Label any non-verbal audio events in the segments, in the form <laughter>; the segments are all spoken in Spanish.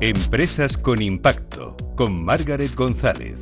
Empresas con Impacto, con Margaret González.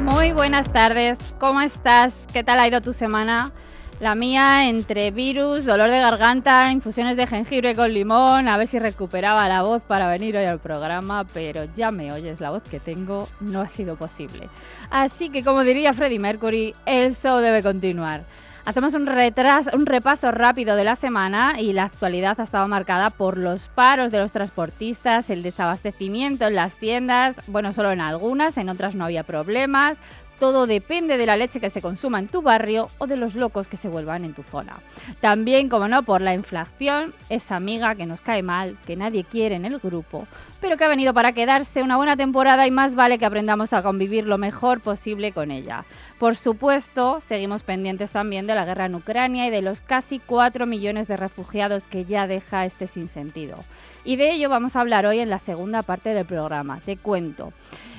Muy buenas tardes, ¿cómo estás? ¿Qué tal ha ido tu semana? La mía entre virus, dolor de garganta, infusiones de jengibre con limón, a ver si recuperaba la voz para venir hoy al programa, pero ya me oyes, la voz que tengo no ha sido posible. Así que como diría Freddie Mercury, el show debe continuar. Hacemos un, un repaso rápido de la semana y la actualidad ha estado marcada por los paros de los transportistas, el desabastecimiento en las tiendas, bueno, solo en algunas, en otras no había problemas, todo depende de la leche que se consuma en tu barrio o de los locos que se vuelvan en tu zona. También, como no, por la inflación, esa amiga que nos cae mal, que nadie quiere en el grupo, pero que ha venido para quedarse una buena temporada y más vale que aprendamos a convivir lo mejor posible con ella. Por supuesto, seguimos pendientes también de la guerra en Ucrania y de los casi 4 millones de refugiados que ya deja este sinsentido. Y de ello vamos a hablar hoy en la segunda parte del programa. Te cuento.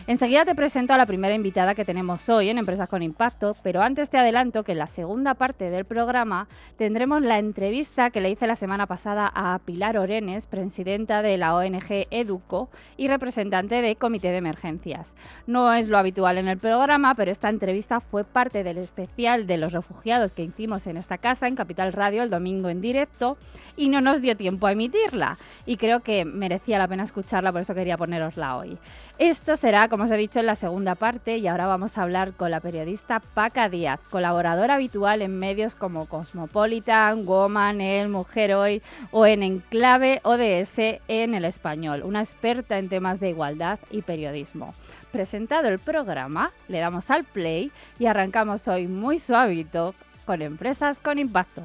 Enseguida te presento a la primera invitada que tenemos hoy en Empresas con Impacto, pero antes te adelanto que en la segunda parte del programa tendremos la entrevista que le hice la semana pasada a Pilar Orenes, presidenta de la ONG Educo y representante de Comité de Emergencias. No es lo habitual en el programa, pero esta entrevista fue parte del especial de los refugiados que hicimos en esta casa, en Capital Radio, el domingo en directo, y no nos dio tiempo a emitirla. Y creo que merecía la pena escucharla, por eso quería ponerosla hoy. Esto será, como os he dicho, en la segunda parte y ahora vamos a hablar con la periodista Paca Díaz, colaboradora habitual en medios como Cosmopolitan, Woman, El, Mujer Hoy o en Enclave ODS en el español, una experta en temas de igualdad y periodismo. Presentado el programa, le damos al play y arrancamos hoy muy suavito con Empresas con Impacto.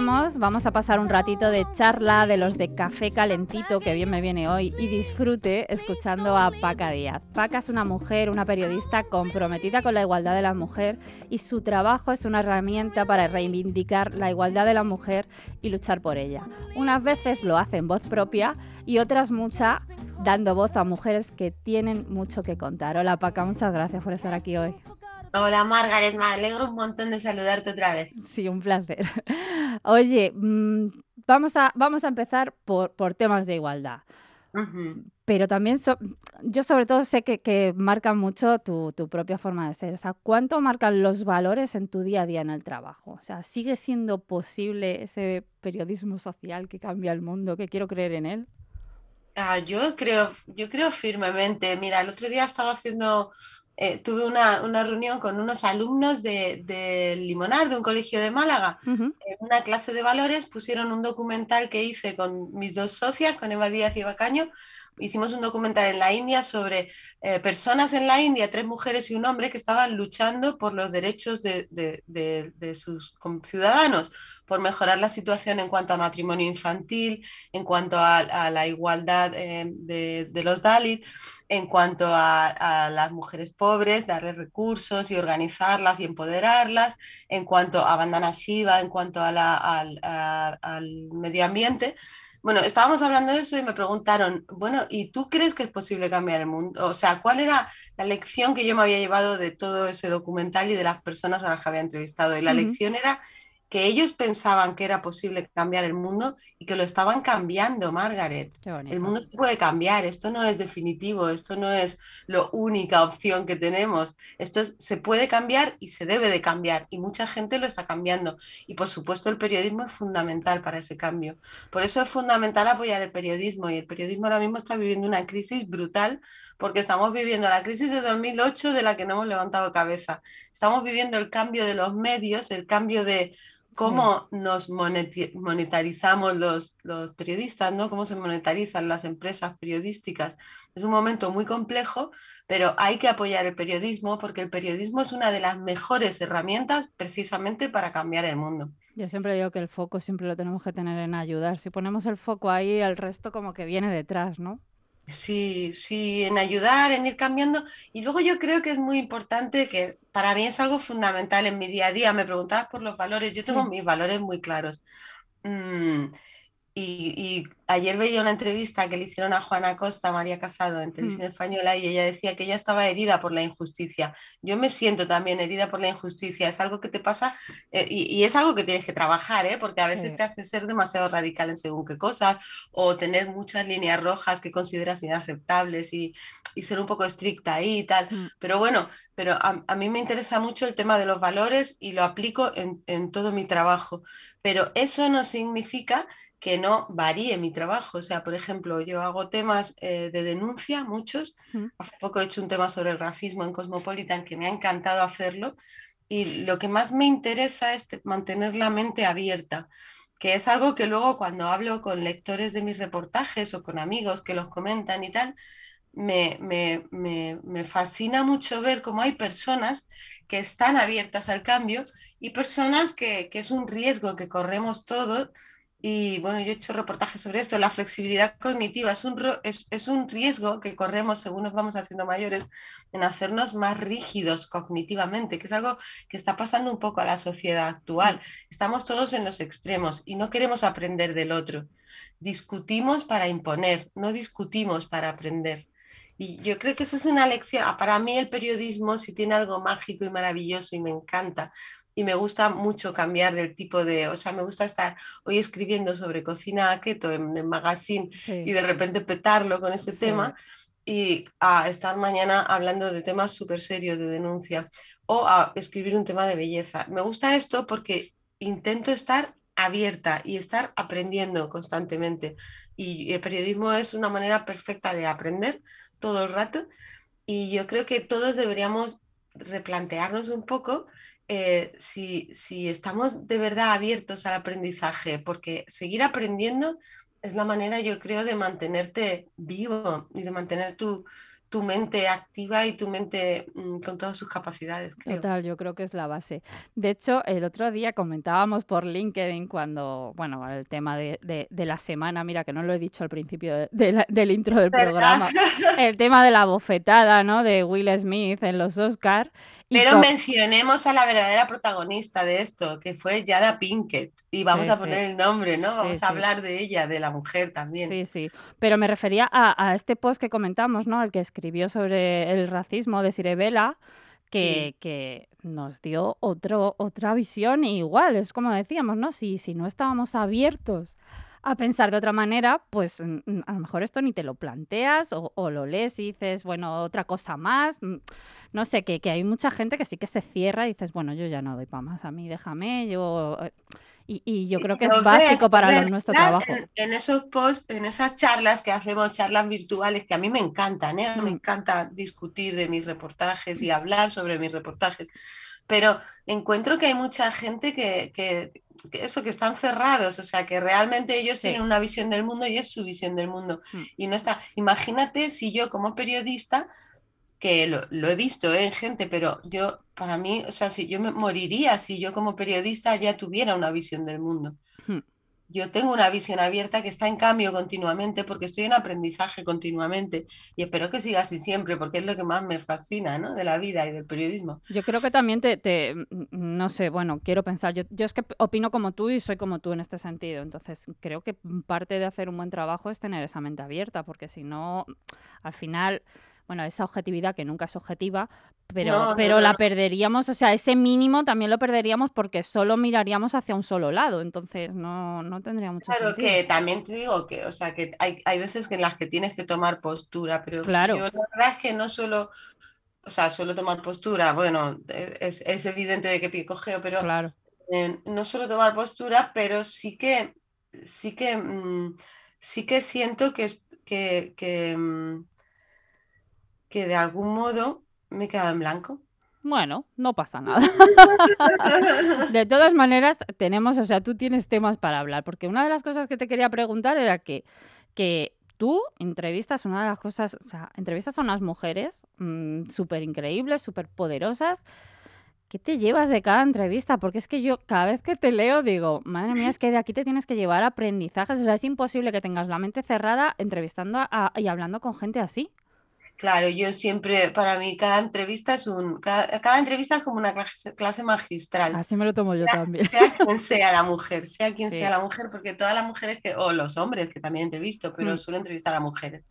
Vamos a pasar un ratito de charla de los de café calentito, que bien me viene hoy, y disfrute escuchando a Paca Díaz. Paca es una mujer, una periodista comprometida con la igualdad de la mujer y su trabajo es una herramienta para reivindicar la igualdad de la mujer y luchar por ella. Unas veces lo hace en voz propia y otras muchas dando voz a mujeres que tienen mucho que contar. Hola Paca, muchas gracias por estar aquí hoy. Hola Margaret, me alegro un montón de saludarte otra vez. Sí, un placer. <laughs> Oye, mm, vamos, a, vamos a empezar por, por temas de igualdad. Pero también yo sobre todo sé que, que marcan mucho tu, tu, propia forma de ser. O sea, ¿cuánto marcan los valores en tu día a día en el trabajo? O sea, ¿sigue siendo posible ese periodismo social que cambia el mundo, que quiero creer en él? Ah, yo creo, yo creo firmemente. Mira, el otro día estaba haciendo eh, tuve una, reunión con unos alumnos de, de, Limonar, de un colegio de Málaga. En una clase de valores pusieron un documental que hice con mis dos socias, con Eva Díaz y Eva Caño. Hicimos un documental en la India sobre eh, personas en la India, tres mujeres y un hombre, que estaban luchando por los derechos de, de sus ciudadanos por mejorar la situación en cuanto a matrimonio infantil, en cuanto a, la igualdad eh, de, los Dalit, en cuanto a, las mujeres pobres, darles recursos y organizarlas y empoderarlas, en cuanto a Bandana Shiva, en cuanto al, al medio ambiente. Bueno, estábamos hablando de eso y me preguntaron, bueno, ¿y tú crees que es posible cambiar el mundo? O sea, ¿cuál era la lección que yo me había llevado de todo ese documental y de las personas a las que había entrevistado? Y la lección era que ellos pensaban que era posible cambiar el mundo y que lo estaban cambiando, Margaret. El mundo se puede cambiar, esto no es definitivo, esto no es la única opción que tenemos, esto se puede cambiar y se debe de cambiar y mucha gente lo está cambiando y por supuesto el periodismo es fundamental para ese cambio. Por eso es fundamental apoyar el periodismo y el periodismo ahora mismo está viviendo una crisis brutal porque estamos viviendo la crisis de 2008 de la que no hemos levantado cabeza. Estamos viviendo el cambio de los medios, el cambio de cómo nos monetarizamos los, los, periodistas, ¿no? cómo se monetarizan las empresas periodísticas. Es un momento muy complejo, pero hay que apoyar el periodismo porque el periodismo es una de las mejores herramientas precisamente para cambiar el mundo. Yo siempre digo que el foco siempre lo tenemos que tener en ayudar. Si ponemos el foco ahí, el resto como que viene detrás, ¿no? Sí, sí, en ayudar, en ir cambiando. Y luego yo creo que es muy importante, que para mí es algo fundamental en mi día a día. Me preguntabas por los valores, yo tengo mis valores muy claros. Mm, y, ayer veía una entrevista que le hicieron a Juana Costa, María Casado, en televisión mm. española, y ella decía que ella estaba herida por la injusticia. Yo me siento también herida por la injusticia. Es algo que te pasa eh, y, es algo que tienes que trabajar, ¿eh? porque a veces te hace ser demasiado radical en según qué cosas o tener muchas líneas rojas que consideras inaceptables y, ser un poco estricta ahí y tal. Mm. Pero bueno, pero a, mí me interesa mucho el tema de los valores y lo aplico en, en todo mi trabajo. Pero eso no significa que no varíe mi trabajo. O sea, por ejemplo, yo hago temas eh, de denuncia, muchos. Hace poco he hecho un tema sobre el racismo en Cosmopolitan que me ha encantado hacerlo. Y lo que más me interesa es mantener la mente abierta, que es algo que luego cuando hablo con lectores de mis reportajes o con amigos que los comentan y tal, me, me fascina mucho ver cómo hay personas que están abiertas al cambio y personas que, que es un riesgo que corremos todos y bueno, yo he hecho reportajes sobre esto. La flexibilidad cognitiva es un, es, un riesgo que corremos según nos vamos haciendo mayores en hacernos más rígidos cognitivamente, que es algo que está pasando un poco a la sociedad actual. Estamos todos en los extremos y no queremos aprender del otro. Discutimos para imponer, no discutimos para aprender. Y yo creo que esa es una lección. Para mí el periodismo, si tiene algo mágico y maravilloso y me encanta, y me gusta mucho cambiar del tipo de, o sea, me gusta estar hoy escribiendo sobre cocina keto en el magazine y de repente petarlo con ese tema y a estar mañana hablando de temas súper serios de denuncia o a escribir un tema de belleza. Me gusta esto porque intento estar abierta y estar aprendiendo constantemente. Y el periodismo es una manera perfecta de aprender todo el rato. Y yo creo que todos deberíamos replantearnos un poco eh, si, si estamos de verdad abiertos al aprendizaje, porque seguir aprendiendo es la manera, yo creo, de mantenerte vivo y de mantener tu, tu mente activa y tu mente mm, con todas sus capacidades. Total, yo creo que es la base. De hecho, el otro día comentábamos por LinkedIn cuando, bueno, el tema de, de, la semana, mira que no lo he dicho al principio del intro del programa, el tema de la bofetada, ¿no? De Will Smith en los Oscars. Pero mencionemos a la verdadera protagonista de esto, que fue Yada Pinkett. Y vamos a poner el nombre, ¿no? Vamos a hablar de ella, de la mujer también. Sí, sí. Pero me refería a, este post que comentamos, ¿no? El que escribió sobre el racismo de Sirebela. Que, que, nos dio otro, otra visión igual, es como decíamos, ¿no? Si, si no estábamos abiertos a pensar de otra manera, pues mm, mm, a lo mejor esto ni te lo planteas o, lo lees y dices, bueno, otra cosa más. Mm, no sé, que, que, hay mucha gente que sí que se cierra y dices, bueno, yo ya no doy para más, a mí déjame, yo... Eh", y, yo creo que es básico para nuestro trabajo. En, esos posts, en esas charlas que hacemos, charlas virtuales, que a mí me encantan, ¿eh? me encanta discutir de mis reportajes y hablar sobre mis reportajes, pero encuentro que hay mucha gente que, que eso, que están cerrados, o sea, que realmente ellos tienen una visión del mundo y es su visión del mundo. Mm. Y no está, imagínate si yo como periodista que lo, he visto ¿eh? en gente, pero yo, para mí, o sea, si yo me moriría si yo como periodista ya tuviera una visión del mundo. Yo tengo una visión abierta que está en cambio continuamente porque estoy en aprendizaje continuamente y espero que siga así siempre porque es lo que más me fascina ¿no? de la vida y del periodismo. Yo creo que también te, no sé, bueno, quiero pensar, yo, yo es que opino como tú y soy como tú en este sentido, entonces creo que parte de hacer un buen trabajo es tener esa mente abierta porque si no, al final bueno, esa objetividad que nunca es objetiva, pero, pero la perderíamos, o sea, ese mínimo también lo perderíamos porque solo miraríamos hacia un solo lado, entonces no, no tendría mucho claro, sentido. Claro, que también te digo que, o sea, que hay, hay veces en las que tienes que tomar postura, pero claro. yo la verdad es que no solo, o sea, solo tomar postura, bueno, es, es evidente de que picogeo, pero claro. Eh, no solo tomar postura, pero sí que, sí que, mm, sí que siento que, que, que mm, que de algún modo me he quedado en blanco. Bueno, no pasa nada. <laughs> de todas maneras, tenemos, o sea, tú tienes temas para hablar, porque una de las cosas que te quería preguntar era que, que tú entrevistas, una de las cosas, o sea, entrevistas a unas mujeres mm, súper increíbles, súper poderosas. ¿Qué te llevas de cada entrevista? Porque es que yo cada vez que te leo digo, madre mía, es que de aquí te tienes que llevar aprendizajes. O sea, es imposible que tengas la mente cerrada entrevistando y hablando con gente así. Claro, yo siempre, para mí, cada entrevista es un, cada, entrevista es como una clase, magistral. Así me lo tomo yo también. Sea quien sea la mujer, sea quien sea la mujer, porque todas las mujeres que, o los hombres que también entrevisto, pero mm. suelo entrevistar a mujeres.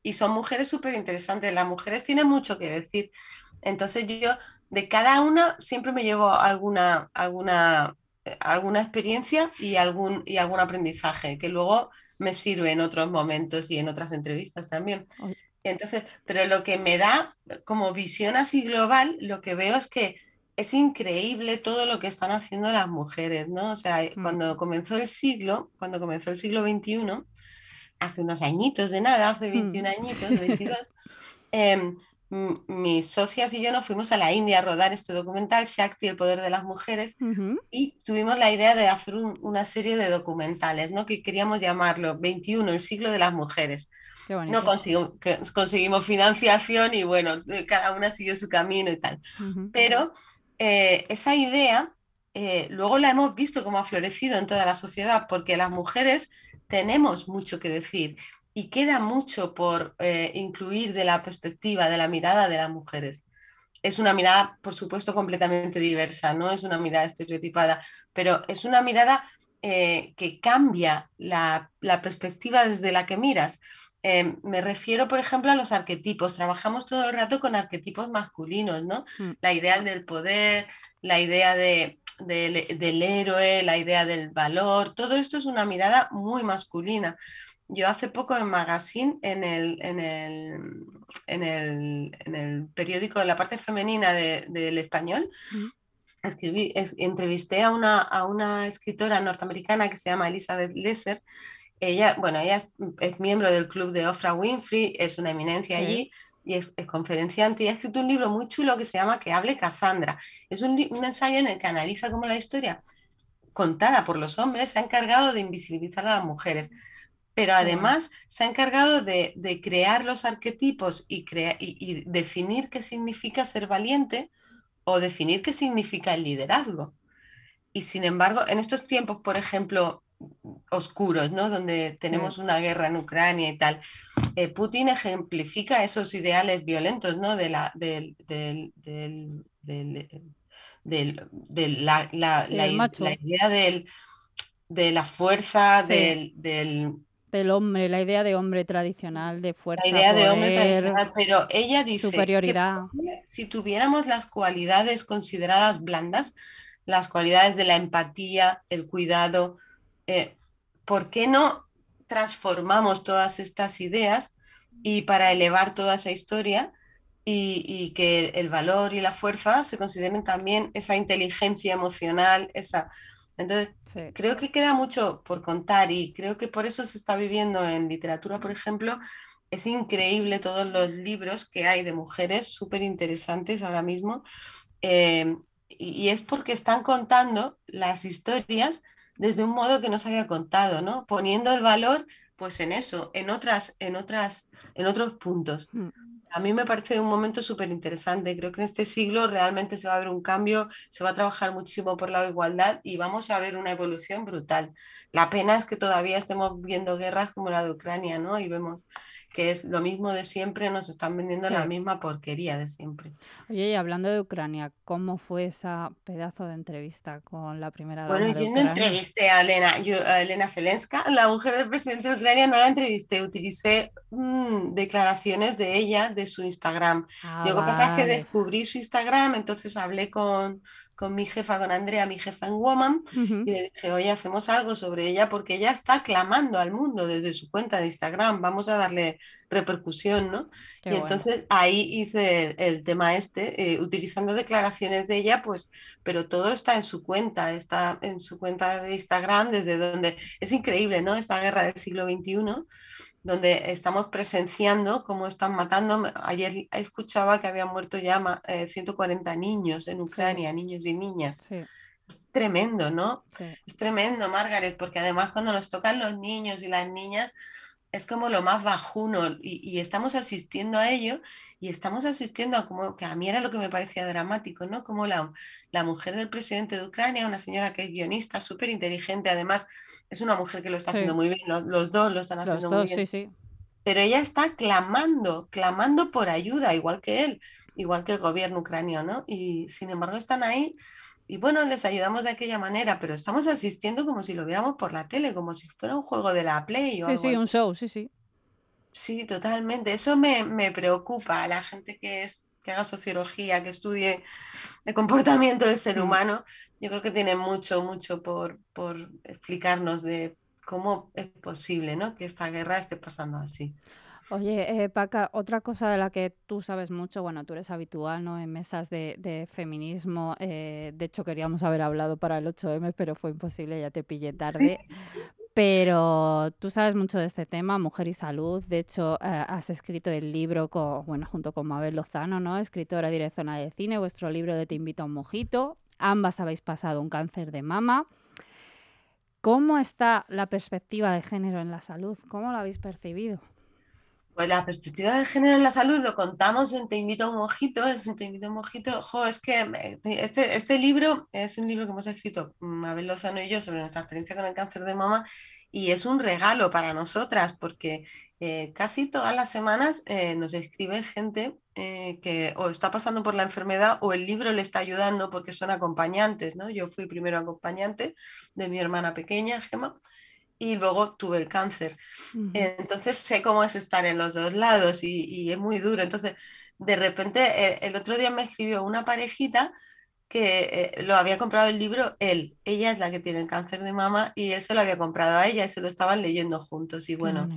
Y son mujeres súper interesantes. Las mujeres tienen mucho que decir. Entonces yo, de cada una, siempre me llevo alguna, alguna, eh, alguna experiencia y algún, y algún aprendizaje que luego me sirve en otros momentos y en otras entrevistas también. Entonces, pero lo que me da como visión así global, lo que veo es que es increíble todo lo que están haciendo las mujeres, ¿no? O sea, mm. cuando comenzó el siglo, cuando comenzó el siglo XXI, hace unos añitos de nada, hace 21 mm. añitos, 22, <laughs> em, mis socias y yo nos fuimos a la India a rodar este documental, Shakti, el poder de las mujeres, y tuvimos la idea de hacer una serie de documentales, ¿no? Que queríamos llamarlo 21, el siglo de las mujeres. No conseguimos financiación y bueno, cada una siguió su camino y tal. Pero eh, esa idea eh, luego la hemos visto como ha florecido en toda la sociedad porque las mujeres tenemos mucho que decir y queda mucho por eh, incluir de la perspectiva, de la mirada de las mujeres. Es una mirada, por supuesto, completamente diversa, no es una mirada estereotipada, pero es una mirada que cambia la, la perspectiva desde la que miras. Em, me refiero, por ejemplo, a los arquetipos. Trabajamos todo el rato con arquetipos masculinos, ¿no? Mm. La idea del poder, la idea de, del héroe, la idea del valor, todo esto es una mirada muy masculina. Yo hace poco en Magazine, en el, en el, en el, en el periódico, en la parte femenina del español, escribí, entrevisté a una, a una escritora norteamericana que se llama Elizabeth Lesser, ella, bueno, ella es, miembro del club de Oprah Winfrey, es una eminencia allí y es, conferenciante y ha escrito un libro muy chulo que se llama Que hable Cassandra. Es un, ensayo en el que analiza cómo la historia contada por los hombres se ha encargado de invisibilizar a las mujeres, pero además se ha encargado de, crear los arquetipos y, y definir qué significa ser valiente o definir qué significa el liderazgo. Y sin embargo, en estos tiempos, por ejemplo, oscuros, ¿no? Donde tenemos una guerra en Ucrania y tal. Eh, Putin ejemplifica esos ideales violentos, ¿no? De la, del, del, la, idea del, de la fuerza, del, del, hombre, la idea de hombre tradicional, de fuerza. La idea de hombre tradicional, pero ella dice superioridad. Que si tuviéramos las cualidades consideradas blandas, las cualidades de la empatía, el cuidado, eh, ¿por qué no transformamos todas estas ideas y para elevar toda esa historia y, que el valor y la fuerza se consideren también esa inteligencia emocional, esa... Entonces, creo que queda mucho por contar y creo que por eso se está viviendo en literatura, por ejemplo, es increíble todos los libros que hay de mujeres súper interesantes ahora mismo. Eh, y, es porque están contando las historias desde un modo que no se había contado, ¿no? Poniendo el valor, pues en eso, en otras, en otras, en otros puntos. A mí me parece un momento súper interesante. Creo que en este siglo realmente se va a ver un cambio, se va a trabajar muchísimo por la igualdad y vamos a ver una evolución brutal. La pena es que todavía estemos viendo guerras como la de Ucrania, ¿no? Y vemos que es lo mismo de siempre, nos están vendiendo la misma porquería de siempre. Oye, y hablando de Ucrania, ¿cómo fue esa pedazo de entrevista con la primera dama Bueno, yo no entrevisté a Elena, yo, a Elena Zelenska, la mujer del presidente de Ucrania, no la entrevisté, utilicé mm, declaraciones de ella, de su Instagram. Ah, lo que pasa que descubrí su Instagram, entonces hablé con, con mi jefa, con Andrea, mi jefa en Woman, y le dije, oye, hacemos algo sobre ella porque ella está clamando al mundo desde su cuenta de Instagram, vamos a darle repercusión, ¿no? y entonces ahí hice el, tema este, eh, utilizando declaraciones de ella, pues, pero todo está en su cuenta, está en su cuenta de Instagram, desde donde es increíble, ¿no? Esta guerra del siglo XXI donde estamos presenciando cómo están matando. Ayer escuchaba que habían muerto ya 140 eh, niños en Ucrania, niños y niñas. tremendo, ¿no? Es tremendo, Margaret, porque además cuando nos tocan los niños y las niñas es como lo más bajuno y, estamos asistiendo a ello y estamos asistiendo a como que a mí era lo que me parecía dramático, ¿no? Como la, la mujer del presidente de Ucrania, una señora que es guionista, súper inteligente, además es una mujer que lo está haciendo muy bien, los, dos lo están haciendo muy bien. Sí, sí. Pero ella está clamando, clamando por ayuda, igual que él, igual que el gobierno ucraniano, y sin embargo están ahí y bueno, les ayudamos de aquella manera, pero estamos asistiendo como si lo viéramos por la tele, como si fuera un juego de la Play o sí, sí, un show, sí, sí. Sí, totalmente. Eso me, me preocupa a la gente que, es, que haga sociología, que estudie el comportamiento del ser mm. humano. Yo creo que tiene mucho, mucho por, por explicarnos de cómo es posible ¿no? que esta guerra esté pasando así. Oye, eh, Paca, otra cosa de la que tú sabes mucho, bueno, tú eres habitual ¿no? en mesas de, feminismo, eh, de hecho queríamos haber hablado para el 8M, pero fue imposible, ya te pillé tarde. Pero tú sabes mucho de este tema, mujer y salud. De hecho, eh, has escrito el libro con, bueno, junto con Mabel Lozano, ¿no? Escritora directora de cine, vuestro libro de Te invito a un mojito. Ambas habéis pasado un cáncer de mama. ¿Cómo está la perspectiva de género en la salud? ¿Cómo lo habéis percibido? Pues la perspectiva de género en la salud lo contamos en Te invito a un mojito, es un Te invito a un mojito. Jo, es que este, este libro es un libro que hemos escrito Mabel Lozano y yo sobre nuestra experiencia con el cáncer de mama y es un regalo para nosotras porque eh, casi todas las semanas eh, nos escribe gente eh, que o está pasando por la enfermedad o el libro le está ayudando porque son acompañantes, ¿no? Yo fui primero acompañante de mi hermana pequeña, Gemma, y luego tuve el cáncer. Entonces sé cómo es estar en los dos lados y, es muy duro. Entonces, de repente, eh, el, otro día me escribió una parejita que eh, lo había comprado el libro él. Ella es la que tiene el cáncer de mama y él se lo había comprado a ella y se lo estaban leyendo juntos. Y bueno,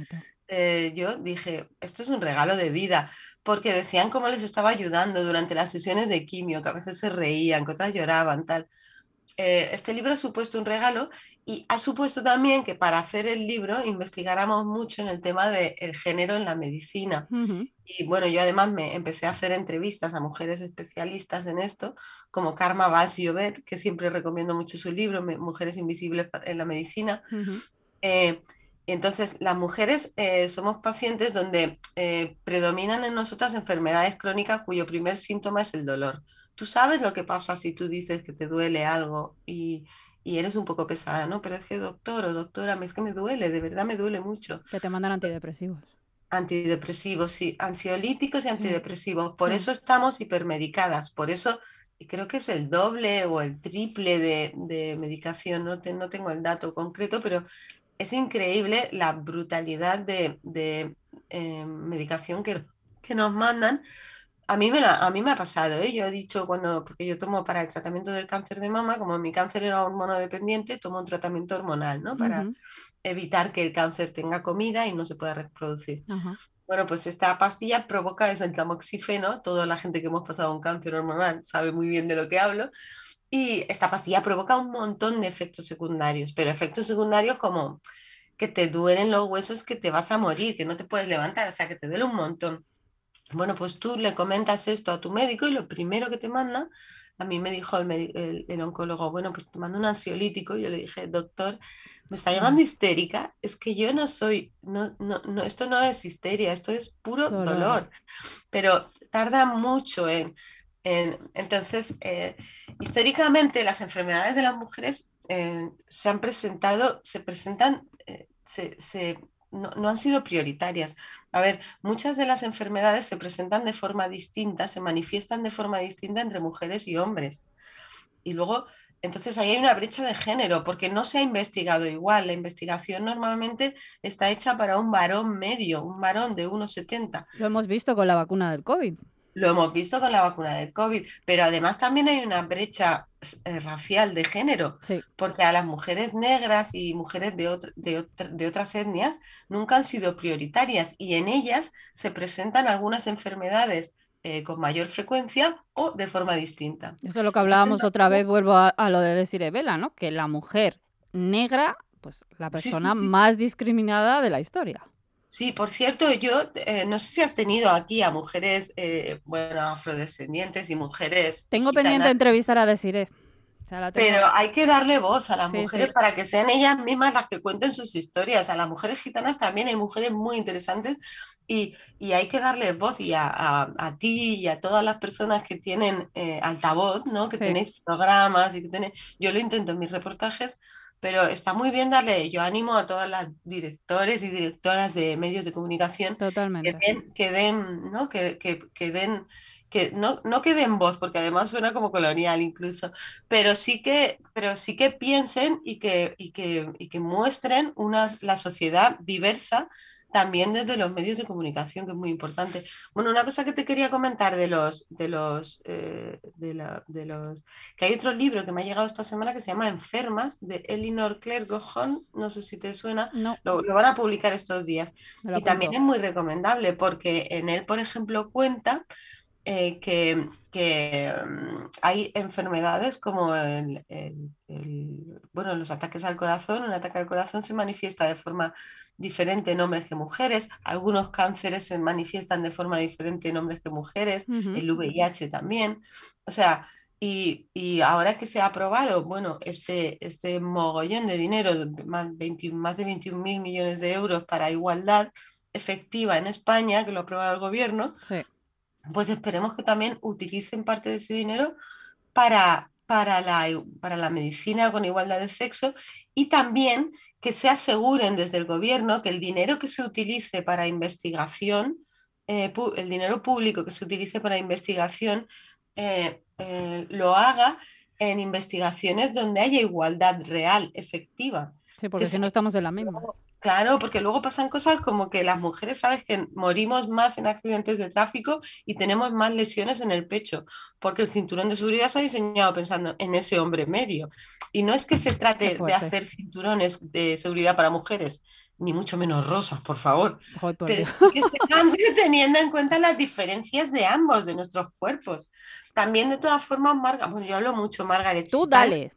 eh, yo dije, esto es un regalo de vida, porque decían cómo les estaba ayudando durante las sesiones de quimio, que a veces se reían, que otras lloraban, tal. este libro ha supuesto un regalo y ha supuesto también que para hacer el libro investigáramos mucho en el tema del género en la medicina. Y bueno, yo además me empecé a hacer entrevistas a mujeres especialistas en esto, como Karma Valls Llobet, que siempre recomiendo mucho su libro, Mujeres Invisibles en la Medicina. Eh, entonces, las mujeres eh, somos pacientes donde eh, predominan en nosotras enfermedades crónicas cuyo primer síntoma es el dolor. Tú sabes lo que pasa si tú dices que te duele algo y, y eres un poco pesada, ¿no? Pero es que doctor o doctora, es que me duele, de verdad me duele mucho. Que te mandan antidepresivos. Antidepresivos, sí, ansiolíticos y antidepresivos. Por eso estamos hipermedicadas, por eso, y creo que es el doble o el triple de, medicación, no, no tengo el dato concreto, pero es increíble la brutalidad de, eh, medicación que, que nos mandan a mí, me a mí me ha pasado, ¿eh? yo he dicho cuando, porque yo tomo para el tratamiento del cáncer de mama, como mi cáncer era hormonodependiente, tomo un tratamiento hormonal, ¿no? Para evitar que el cáncer tenga comida y no se pueda reproducir. Bueno, pues esta pastilla provoca eso, el tamoxifeno, toda la gente que hemos pasado un cáncer hormonal sabe muy bien de lo que hablo, y esta pastilla provoca un montón de efectos secundarios, pero efectos secundarios como que te duelen los huesos, que te vas a morir, que no te puedes levantar, o sea, que te duele un montón. Bueno, pues tú le comentas esto a tu médico y lo primero que te manda a mí me dijo el, el, oncólogo, bueno, pues te mando un ansiolítico. Y yo le dije, doctor, me está llamando histérica. Es que yo no soy, no, no, no esto no es histeria, esto es puro dolor. Pero tarda mucho en... en entonces, eh, históricamente las enfermedades de las mujeres eh, se han presentado, se presentan, eh, se, se no, han sido prioritarias. A ver, muchas de las enfermedades se presentan de forma distinta, se manifiestan de forma distinta entre mujeres y hombres. Y luego, entonces ahí hay una brecha de género, porque no se ha investigado igual. La investigación normalmente está hecha para un varón medio, un varón de 1,70. Lo hemos visto con la vacuna del COVID. Lo hemos visto con la vacuna del COVID, pero además también hay una brecha eh, racial de género, porque a las mujeres negras y mujeres de, de, otras etnias nunca han sido prioritarias y en ellas se presentan algunas enfermedades eh, con mayor frecuencia o de forma distinta. Eso es lo que hablábamos otra vez, vuelvo a, lo de decir Vela, ¿no? Que la mujer negra, pues la persona más discriminada de la historia. Sí, por cierto, yo eh, no sé si has tenido aquí a mujeres, eh, bueno, afrodescendientes y mujeres. Tengo pendiente entrevistar a Desiree. Pero hay que darle voz a las mujeres para que sean ellas mismas las que cuenten sus historias. A las mujeres gitanas también hay mujeres muy interesantes y, hay que darle voz y a, ti y a todas las personas que tienen eh, altavoz, ¿no? Que tenéis programas y que tenéis... Yo lo intento en mis reportajes pero está muy bien darle, yo animo a todas las directores y directoras de medios de comunicación Totalmente. que den, que den, ¿no? Que, que, que den que no, no que den voz, porque además suena como colonial incluso, pero sí que, pero sí que piensen y que, y que, y que muestren una, la sociedad diversa también desde los medios de comunicación, que es muy importante. Bueno, una cosa que te quería comentar de los, de los, eh, de, la, de, los, que hay otro libro que me ha llegado esta semana que se llama Enfermas, de Elinor Claire Gojon, no sé si te suena, no. lo, van a publicar estos días. Y también es muy recomendable porque en él, por ejemplo, cuenta eh, que, que mm, hay enfermedades como el, bueno, los ataques al corazón. Un ataque al corazón se manifiesta de forma diferente en hombres que mujeres. Algunos cánceres se manifiestan de forma diferente en hombres que mujeres. El VIH también. O sea, y, y, ahora que se ha aprobado, bueno, este, este mogollón de dinero, más, más de 21 mil millones de euros para igualdad efectiva en España, que lo ha aprobado el gobierno, pues esperemos que también utilicen parte de ese dinero para, para, la, para la medicina con igualdad de sexo y también que se aseguren desde el gobierno que el dinero que se utilice para investigación, eh, el dinero público que se utilice para investigación, eh, eh, lo haga en investigaciones donde haya igualdad real, efectiva. Sí, porque si no estamos en la misma. Claro, porque luego pasan cosas como que las mujeres, sabes que morimos más en accidentes de tráfico y tenemos más lesiones en el pecho, porque el cinturón de seguridad se ha diseñado pensando en ese hombre medio. Y no es que se trate de hacer cinturones de seguridad para mujeres, ni mucho menos rosas, por favor, pero que se cambie <laughs> teniendo en cuenta las diferencias de ambos, de nuestros cuerpos. También, de todas formas, Marga, bueno, yo hablo mucho, Margaret. Tú dale,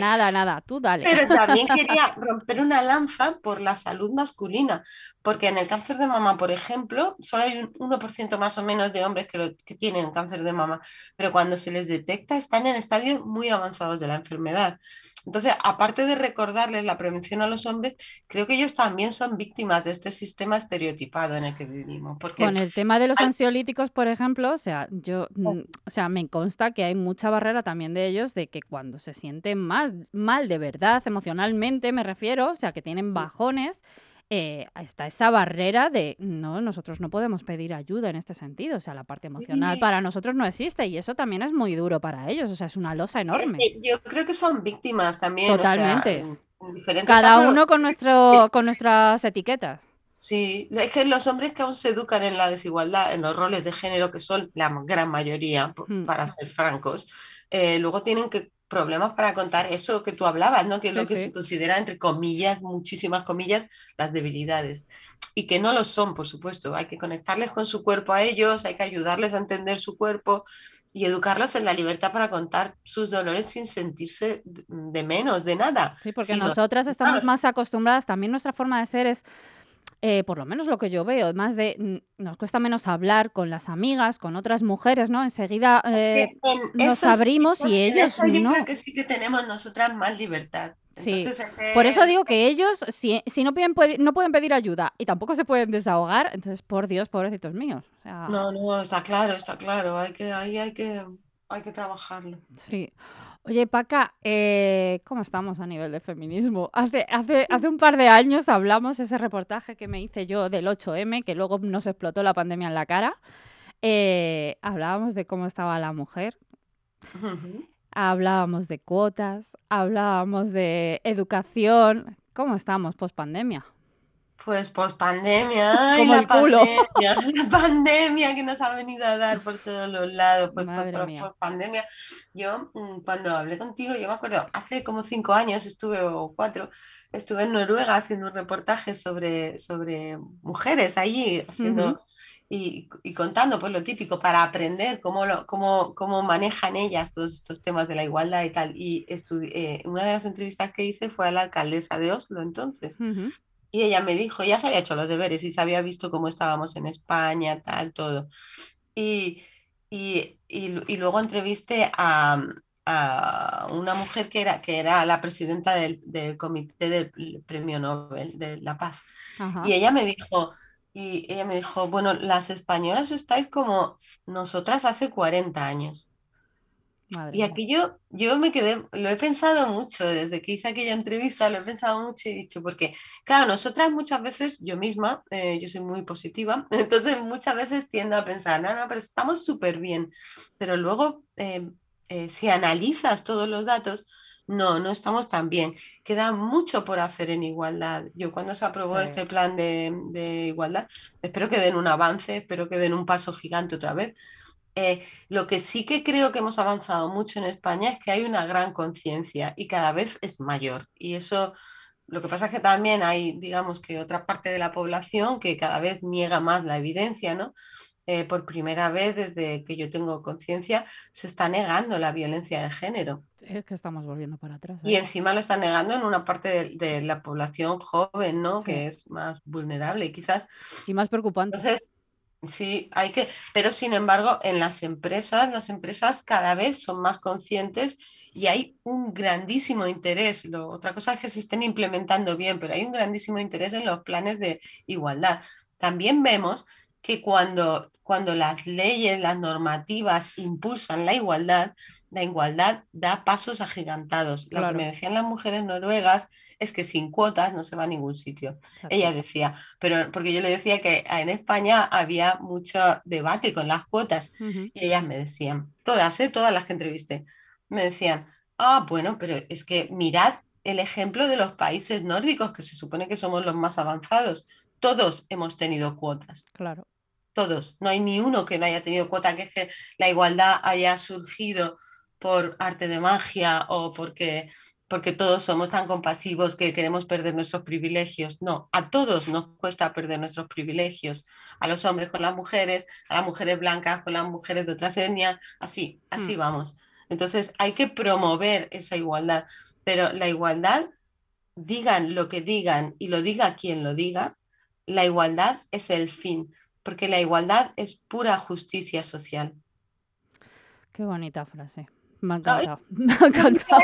nada, nada, tú dale. Pero también <laughs> quería romper una lanza por la salud masculina, porque en el cáncer de mama, por ejemplo, solo hay un 1% más o menos de hombres que, que tienen cáncer de mama, pero cuando se les detecta están en estadios muy avanzados de la enfermedad. Entonces, aparte de recordarles la prevención a los hombres, creo que ellos también son víctimas de este sistema estereotipado en el que vivimos. Porque Con el tema de los ansiolíticos, por ejemplo, o sea, yo, oh. mm, o sea, me consta que hay mucha barrera también de ellos de que cuando se sienten más mal de verdad, emocionalmente me refiero, o sea, que tienen bajones, eh, está esa barrera de no, nosotros no podemos pedir ayuda en este sentido. O sea, la parte emocional para nosotros no existe y eso también es muy duro para ellos. O sea, es una losa enorme. Yo creo que son víctimas también. Totalmente. Cada uno con, nuestro, con nuestras etiquetas. Sí, es que los hombres que aún se educan en la desigualdad, en los roles de género, que son la gran mayoría, hmm. para ser francos, eh, luego tienen que problemas para contar eso que tú hablabas, ¿no? Que es lo que se considera, entre comillas, muchísimas comillas, las debilidades. Y que no lo son, por supuesto. Hay que conectarles con su cuerpo a ellos, hay que ayudarles a entender su cuerpo y educarlos en la libertad para contar sus dolores sin sentirse de menos, de nada. Sí, porque nosotras estamos más acostumbradas, también nuestra forma de ser es eh, por lo menos lo que yo veo, más de nos cuesta menos hablar con las amigas, con otras mujeres, ¿no? Enseguida eh, nos abrimos y ellos yo creo que sí que tenemos nosotras más libertad. Sí. Por eso digo que ellos, si, no, pueden, no pueden pedir ayuda y tampoco se pueden desahogar, entonces, por Dios, pobrecitos míos. No, no, está claro, está claro. Hay que, ahí hay que, hay que trabajarlo. Sí. Oye, Paca, eh, ¿cómo estamos a nivel de feminismo? Hace, hace, hace un par de años hablamos ese reportaje que me hice yo del 8M, que luego nos explotó la pandemia en la cara. Eh, hablábamos de cómo estaba la mujer, hablábamos de cuotas, hablábamos de educación. ¿Cómo estamos post pandemia? Pues post pandemia, como la el culo. Pandemia, <laughs> la pandemia que nos ha venido a dar por todos los lados, pues post pandemia. Yo mm, cuando hablé contigo, yo me acuerdo, hace como cinco años estuve o cuatro, estuve en Noruega haciendo un reportaje sobre, sobre mujeres allí, haciendo y, contando pues lo típico para aprender cómo, lo, cómo, cómo, manejan ellas todos estos temas de la igualdad y tal. Y eh, una de las entrevistas que hice fue a la alcaldesa de Oslo entonces. Y ella me dijo, ya se había hecho los deberes y se había visto cómo estábamos en España, tal, todo. Y, y, y, luego entrevisté a, a, una mujer que era, que era la presidenta del, del comité del Premio Nobel de la Paz. Y ella me dijo, y ella me dijo, bueno, las españolas estáis como nosotras hace 40 años. Y aquello, yo me quedé, lo he pensado mucho desde que hice aquella entrevista, lo he pensado mucho y he dicho, porque, claro, nosotras muchas veces, yo misma, eh, yo soy muy positiva, <laughs> entonces muchas veces tiendo a pensar, no, no, pero estamos súper bien, pero luego, eh, eh, si analizas todos los datos, no, no estamos tan bien. Queda mucho por hacer en igualdad. Yo cuando se aprobó este plan de, igualdad, espero que den un avance, espero que den un paso gigante otra vez. Eh, lo que sí que creo que hemos avanzado mucho en España es que hay una gran conciencia y cada vez es mayor. Y eso, lo que pasa es que también hay, digamos que otra parte de la población que cada vez niega más la evidencia, ¿no? Eh, por primera vez desde que yo tengo conciencia, se está negando la violencia de género. Es que estamos volviendo para atrás. Y ¿eh? encima lo está negando en una parte de, la población joven, ¿no? Que es más vulnerable y quizás... Y más preocupante. Entonces, sí, hay que... Pero sin embargo, en las empresas, las empresas cada vez son más conscientes y hay un grandísimo interés. Lo, otra cosa es que se estén implementando bien, pero hay un grandísimo interés en los planes de igualdad. También vemos que cuando, cuando las leyes, las normativas impulsan la igualdad, la igualdad da pasos agigantados. Lo que me decían las mujeres noruegas es que sin cuotas no se va a ningún sitio. Ella decía, pero porque yo le decía que en España había mucho debate con las cuotas y ellas me decían, todas, ¿eh? todas las que entrevisté, me decían, ah, bueno, pero es que mirad el ejemplo de los países nórdicos, que se supone que somos los más avanzados. Todos hemos tenido cuotas. Claro todos. No hay ni uno que no haya tenido cuota, que, que la igualdad haya surgido por arte de magia o porque, porque todos somos tan compasivos que queremos perder nuestros privilegios. No, a todos nos cuesta perder nuestros privilegios. A los hombres con las mujeres, a las mujeres blancas con las mujeres de otras etnias, así, así mm. vamos. Entonces hay que promover esa igualdad, pero la igualdad, digan lo que digan y lo diga quien lo diga, la igualdad es el fin porque la igualdad es pura justicia social. Qué bonita frase. Me ha encantado. <laughs> Me ha encantado.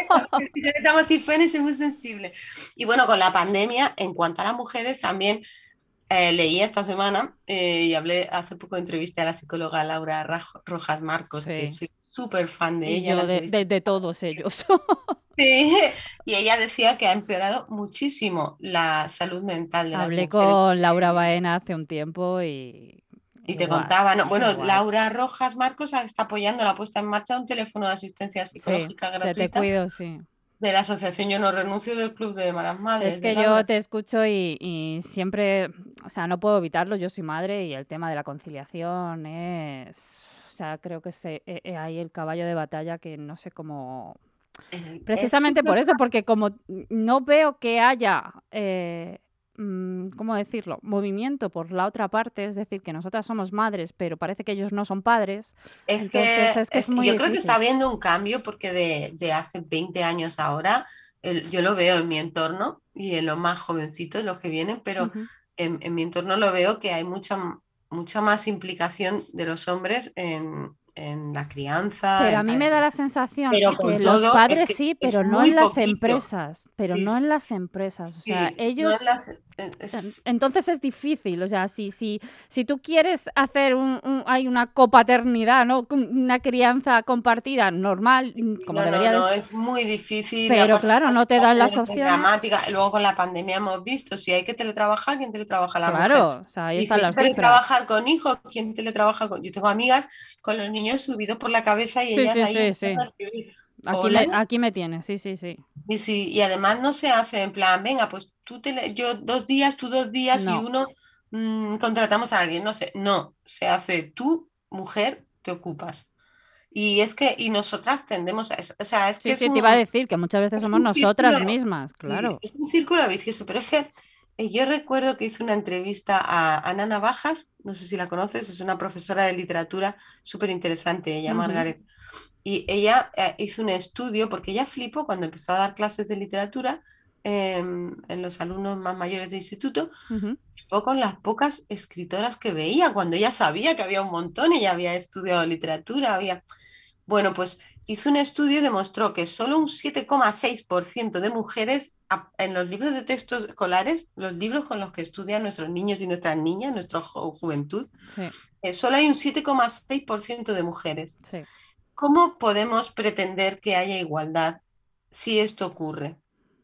Estamos y muy sensible. Y bueno, con la pandemia, en cuanto a las mujeres, también eh, leí esta semana eh, y hablé hace poco entrevisté a la psicóloga Laura Rojas Marcos, que soy súper fan de ella. de, todos ellos. Sí, <laughs> y ella decía que ha empeorado muchísimo la salud mental de Hablé con Laura Baena hace un tiempo y... Y te contaba, ¿no? bueno, Laura Rojas Marcos está apoyando la puesta en marcha de un teléfono de asistencia psicológica gratuita. Te, cuido, sí. De la asociación Yo No Renuncio del Club de Malas Madres. Es que yo te escucho y, siempre, o sea, no puedo evitarlo, yo soy madre y el tema de la conciliación es, o sea, creo que es hay el caballo de batalla que no sé cómo Precisamente por eso, porque como no veo que haya, eh, ¿cómo decirlo?, movimiento por la otra parte, es decir, que nosotras somos madres, pero parece que ellos no son padres. Es que, es, que yo creo que está habiendo un cambio porque de, hace 20 años ahora, yo lo veo en mi entorno y en los más jovencitos, los que vienen, pero en, mi entorno lo veo que hay mucha, mucha más implicación de los hombres en, en la crianza. Pero a mí me da la sensación que los padres sí, pero no en las empresas. Pero no en las empresas. O sea, ellos. Entonces es difícil. O sea, si, si, si tú quieres hacer un, hay una copaternidad, ¿no? Una crianza compartida normal, como debería no, no, es muy difícil. Pero claro, no te dan las opciones. Dramática. Luego con la pandemia hemos visto si hay que teletrabajar, ¿quién teletrabaja la claro, o sea, ahí están las teletrabajar con hijos, ¿quién teletrabaja con.? Yo tengo amigas con los niños subido por la cabeza y ella ahí sí, Aquí, me tiene, sí, sí, sí. Y sí, y además no se hace en plan, venga, pues tú te, yo dos días, tú dos días y uno mm, contratamos a alguien, no sé, no, se hace tú, mujer, te ocupas. Y es que, y nosotras tendemos a eso. O sea, es que sí, te iba a decir que muchas veces somos nosotras mismas, claro. Es un círculo vicioso, pero es que yo recuerdo que hice una entrevista a Ana Navajas, no sé si la conoces, es una profesora de literatura súper interesante, ella, Margaret. Y ella eh, hizo un estudio, porque ella flipó cuando empezó a dar clases de literatura em, en los alumnos más mayores de instituto, flipó con las pocas escritoras que veía, cuando ella sabía que había un montón, ella había estudiado literatura, había... Bueno, pues hizo un estudio y demostró que solo un 7,6% de mujeres en los libros de textos escolares, los libros con los que estudian nuestros niños y nuestras niñas, nuestra juventud, eh, solo hay un 7,6% de mujeres. ¿Cómo podemos pretender que haya igualdad si esto ocurre?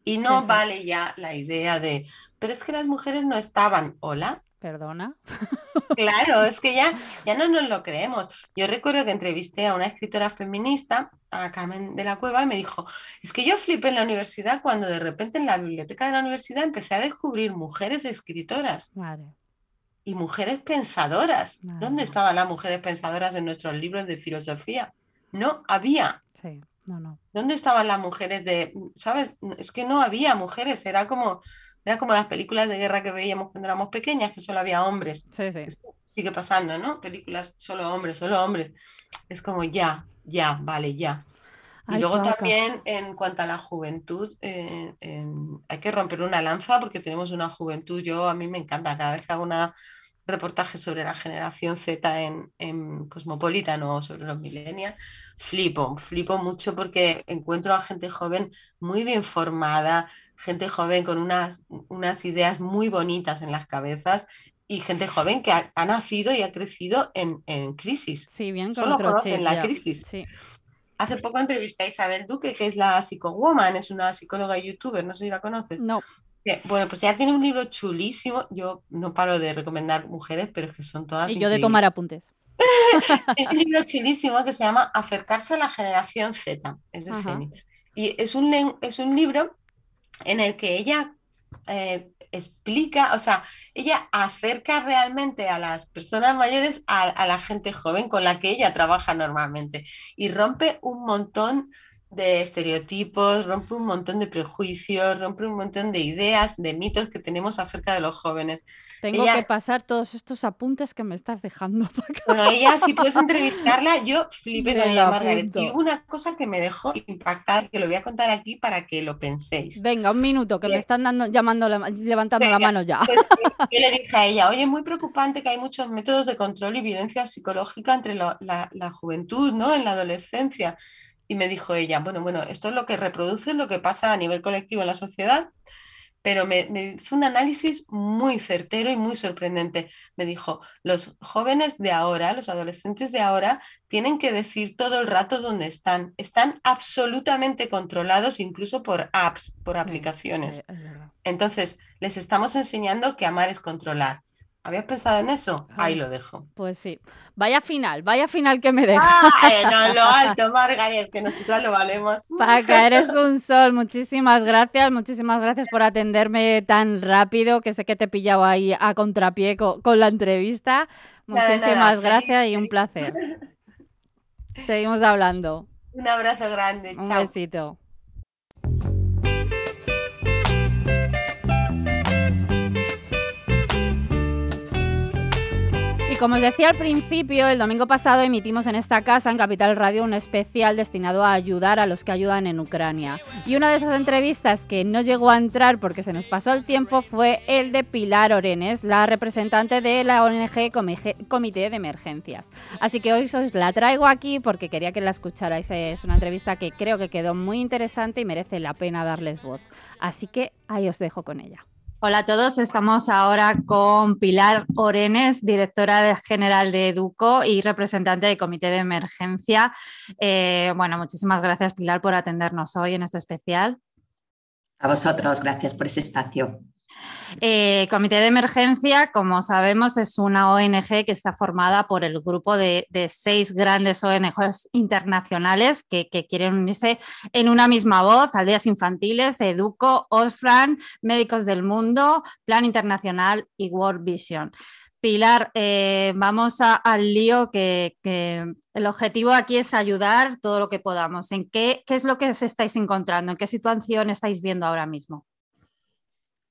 Y no vale ya la idea de, pero es que las mujeres no estaban, hola, Perdona. Claro, es que ya, <laughs> ya no nos lo creemos. Yo recuerdo que entrevisté a una escritora feminista, a Carmen de la Cueva, y me dijo, es que yo flipé en la universidad cuando de repente en la biblioteca de la universidad empecé a descubrir mujeres escritoras. Y mujeres pensadoras. ¿Dónde estaban las mujeres pensadoras en nuestros libros de filosofía? No había. Sí, no, no. ¿Dónde estaban las mujeres de, sabes? Es que no había mujeres, era como era como las películas de guerra que veíamos cuando éramos pequeñas, que solo había hombres. Sí, sí. Sigue pasando, ¿no? Películas solo hombres, solo hombres. Es como ya, ya, vale, ya. Y luego también en cuanto a la juventud, eh, hay que romper una lanza porque tenemos una juventud, yo a mí me encanta, cada vez que hago una reportaje sobre la generación Z en, en Cosmopolitan o sobre los millennials, flipo, flipo mucho porque encuentro a gente joven muy bien formada, gente joven con unas, unas ideas muy bonitas en las cabezas y gente joven que ha, nacido y ha crecido en, en crisis. Sí, bien Solo conocen la crisis. Hace poco entrevisté a Isabel Duque, que es la psicowoman, es una psicóloga y youtuber, no sé si la conoces. No. Bueno, pues ya tiene un libro chulísimo. Yo no paro de recomendar mujeres, pero es que son todas. Y yo de tomar apuntes. <laughs> tiene un libro chulísimo que se llama Acercarse a la generación Z, es de Y es un, es un libro en el que ella eh, explica, o sea, ella acerca realmente a las personas mayores a, la gente joven con la que ella trabaja normalmente y rompe un montón de estereotipos, rompe un montón de prejuicios, rompe un montón de ideas, de mitos que tenemos acerca de los jóvenes. Tengo que pasar todos estos apuntes que me estás dejando. <laughs> Bueno, ella, si puedes entrevistarla, yo flipé con ella, Margaret. Y una cosa que me dejó impactada, que lo voy a contar aquí para que lo penséis. Venga, un minuto, que me están dando, llamando, levantando la mano ya. Pues, <laughs> yo le dije a ella, oye, es muy preocupante que hay muchos métodos de control y violencia psicológica entre la, la juventud, ¿no? En la adolescencia. Y me dijo ella, bueno, bueno, esto es lo que reproduce lo que pasa a nivel colectivo en la sociedad, pero me, hizo un análisis muy certero y muy sorprendente. Me dijo, los jóvenes de ahora, los adolescentes de ahora, tienen que decir todo el rato dónde están. Están absolutamente controlados incluso por apps, por aplicaciones. Entonces, les estamos enseñando que amar es controlar. ¿Habías pensado en eso? Ahí lo dejo. Pues sí. Vaya final, vaya final que me deja. Ay, no, lo alto, Margaret, que nosotros lo valemos. Paca, <laughs> eres un sol. Muchísimas gracias, muchísimas gracias por atenderme tan rápido, que sé que te he pillado ahí a contrapié con, la entrevista. Muchísimas gracias y un placer. <laughs> Seguimos hablando. Un abrazo grande. Un besito. Como os decía al principio, el domingo pasado emitimos en esta casa, en Capital Radio, un especial destinado a ayudar a los que ayudan en Ucrania. Y una de esas entrevistas que no llegó a entrar porque se nos pasó el tiempo fue el de Pilar Orenes, la representante de la ONG Comité de Emergencias. Así que hoy os la traigo aquí porque quería que la escucharais. Es una entrevista que creo que quedó muy interesante y merece la pena darles voz. Así que ahí os dejo con ella. Hola a todos, estamos ahora con Pilar Orenes, directora general de Educo y representante del Comité de Emergencia. Eh, bueno, muchísimas gracias Pilar por atendernos hoy en este especial. A vosotros, gracias por ese espacio. Eh, Comité de Emergencia, como sabemos, es una ONG que está formada por el grupo de, seis grandes ONGs internacionales que, quieren unirse en una misma voz, Aldeas Infantiles, Educo, Osfran, Médicos del Mundo, Plan Internacional y World Vision. Pilar, eh, vamos al lío que, el objetivo aquí es ayudar todo lo que podamos. ¿En qué, qué es lo que os estáis encontrando? ¿En qué situación estáis viendo ahora mismo?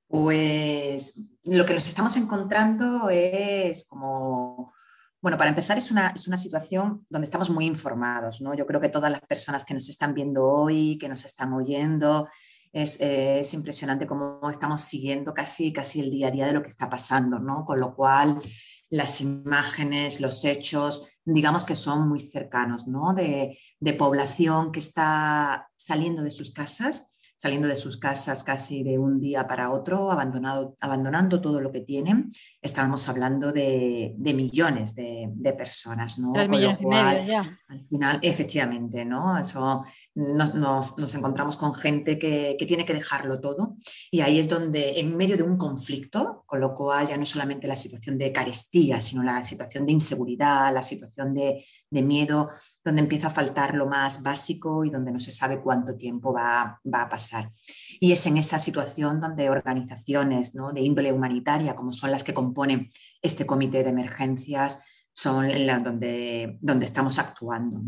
Pues lo que nos estamos encontrando es como, bueno, para empezar es una, es una situación donde estamos muy informados, ¿no? Yo creo que todas las personas que nos están viendo hoy, que nos están oyendo, es, es, impresionante cómo estamos siguiendo casi, casi el día a día de lo que está pasando, ¿no? Con lo cual las imágenes, los hechos, digamos que son muy cercanos, ¿no? De, de población que está saliendo de sus casas saliendo de sus casas casi de un día para otro, abandonado, abandonando todo lo que tienen. Estábamos hablando de, millones de, personas, ¿no? Tres millones y medio ya. Al final, efectivamente, ¿no? Eso nos, encontramos con gente que, que, tiene que dejarlo todo y ahí es donde, en medio de un conflicto, con lo cual ya no solamente la situación de carestía, sino la situación de inseguridad, la situación de, de miedo, donde empieza a faltar lo más básico y donde no se sabe cuánto tiempo va, a pasar. Y es en esa situación donde organizaciones de índole humanitaria, como son las que componen este comité de emergencias, son donde, donde estamos actuando.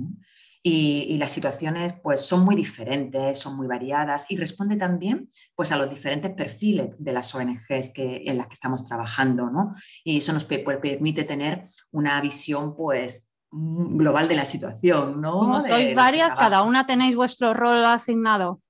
Y, las situaciones pues, son muy diferentes, son muy variadas y responde también pues, a los diferentes perfiles de las ONGs que, en las que estamos trabajando. Y eso nos permite tener una visión pues, global de la situación, ¿no? Como sois varias, cada una tenéis vuestro rol asignado.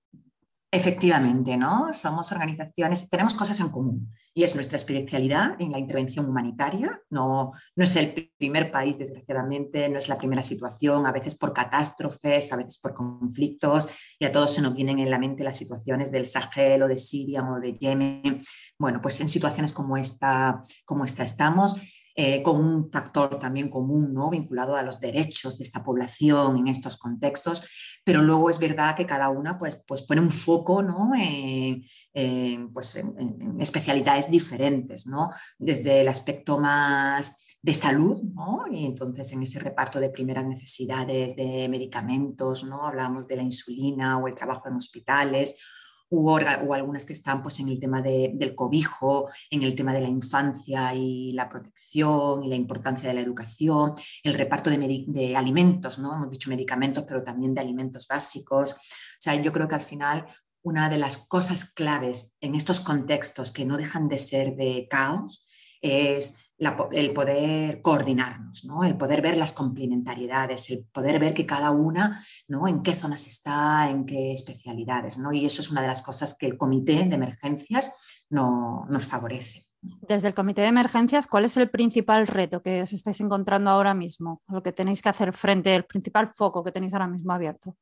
Efectivamente, ¿no? Somos organizaciones, tenemos cosas en común y es nuestra especialidad en la intervención humanitaria. No, no es el primer país, desgraciadamente, no es la primera situación, a veces por catástrofes, a veces por conflictos y a todos se nos vienen en la mente las situaciones del Sahel o de Siria o de Yemen. Bueno, pues en situaciones como esta, como esta estamos eh, con un factor también común, ¿no? vinculado a los derechos de esta población en estos contextos, pero luego es verdad que cada una pues, pues pone un foco ¿no? en, pues en, especialidades diferentes, ¿no? desde el aspecto más de salud, ¿no? y entonces en ese reparto de primeras necesidades de medicamentos, ¿no? hablamos de la insulina o el trabajo en hospitales o, algunas que están pues, en el tema del cobijo, en el tema de la infancia y la protección y la importancia de la educación, el reparto de, de, alimentos, ¿no? hemos dicho medicamentos, pero también de alimentos básicos. O sea, yo creo que al final una de las cosas claves en estos contextos que no dejan de ser de caos es el poder coordinarnos, ¿no? el poder ver las complementariedades, el poder ver que cada una, ¿no? en qué zonas está, en qué especialidades. ¿no? Y eso es una de las cosas que el comité de emergencias no, nos favorece. Desde el comité de emergencias, ¿cuál es el principal reto que os estáis encontrando ahora mismo? Lo que tenéis que hacer frente, el principal foco que tenéis ahora mismo abierto.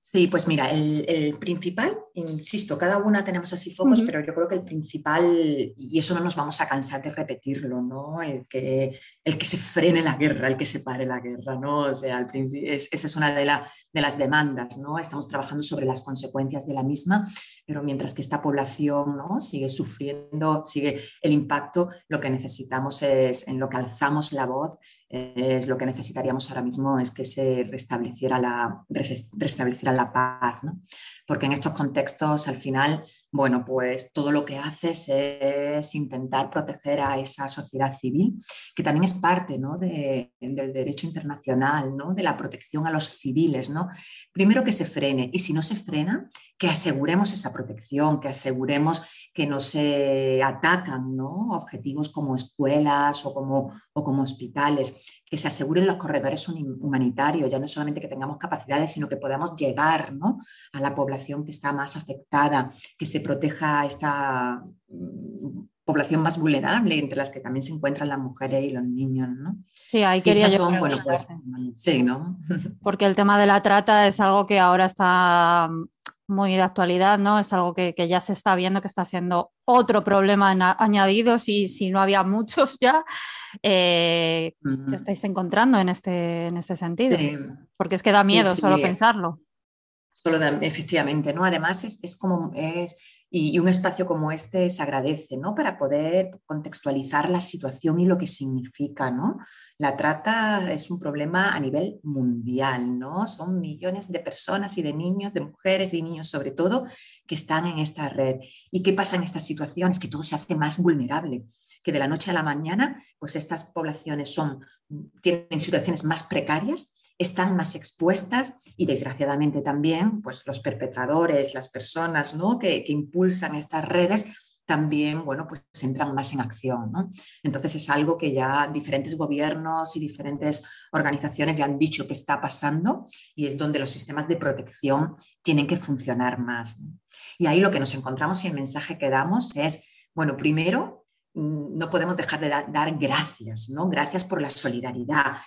Sí, pues mira, el, principal, insisto, cada una tenemos así focos, pero yo creo que el principal, y eso no nos vamos a cansar de repetirlo, ¿no? El que, el que se frene la guerra, el que se pare la guerra, ¿no? O sea, es, esa es una de, de, las demandas, ¿no? Estamos trabajando sobre las consecuencias de la misma, pero mientras que esta población, ¿no? Sigue sufriendo, sigue el impacto, lo que necesitamos es, en lo que alzamos la voz, es lo que necesitaríamos ahora mismo es que se restableciera la, restableciera la paz, ¿no? porque en estos contextos al final, bueno, pues todo lo que haces es intentar proteger a esa sociedad civil que también es parte ¿no? del derecho internacional, ¿no? de la protección a los civiles. ¿no? Primero que se frene y si no se frena, que aseguremos esa protección, que aseguremos que no se atacan ¿no? objetivos como escuelas o como, o como hospitales, que se aseguren los corredores humanitarios, ya no solamente que tengamos capacidades, sino que podamos llegar ¿no? a la población que está más afectada, que se proteja esta mm, población más vulnerable, entre las que también se encuentran las mujeres y los niños. ¿no? Sí, ahí quería yo. bueno, pues, sí, ¿no? Porque el tema de la trata es algo que ahora está muy de actualidad, ¿no? Es algo que, ya se está viendo que está siendo otro problema añadido, si, si no había muchos ya, eh, que estáis encontrando en este, en este sentido. Porque es que da miedo solo pensarlo. Solo efectivamente, ¿no? Además es, es como es y, un espacio como este se agradece, ¿no? Para poder contextualizar la situación y lo que significa, ¿no? La trata es un problema a nivel mundial, ¿no? Son millones de personas y de niños, de mujeres y niños sobre todo, que están en esta red. ¿Y qué pasa en estas situaciones? Que todo se hace más vulnerable que de la noche a la mañana, pues estas poblaciones son, tienen situaciones más precarias están más expuestas y desgraciadamente también pues, los perpetradores, las personas ¿no? que, impulsan estas redes también, bueno, pues entran más en acción. ¿no? Entonces es algo que ya diferentes gobiernos y diferentes organizaciones ya han dicho que está pasando y es donde los sistemas de protección tienen que funcionar más. Y ahí lo que nos encontramos y el mensaje que damos es, bueno, primero, mm, no podemos dejar de dar gracias, ¿no? Gracias por la solidaridad,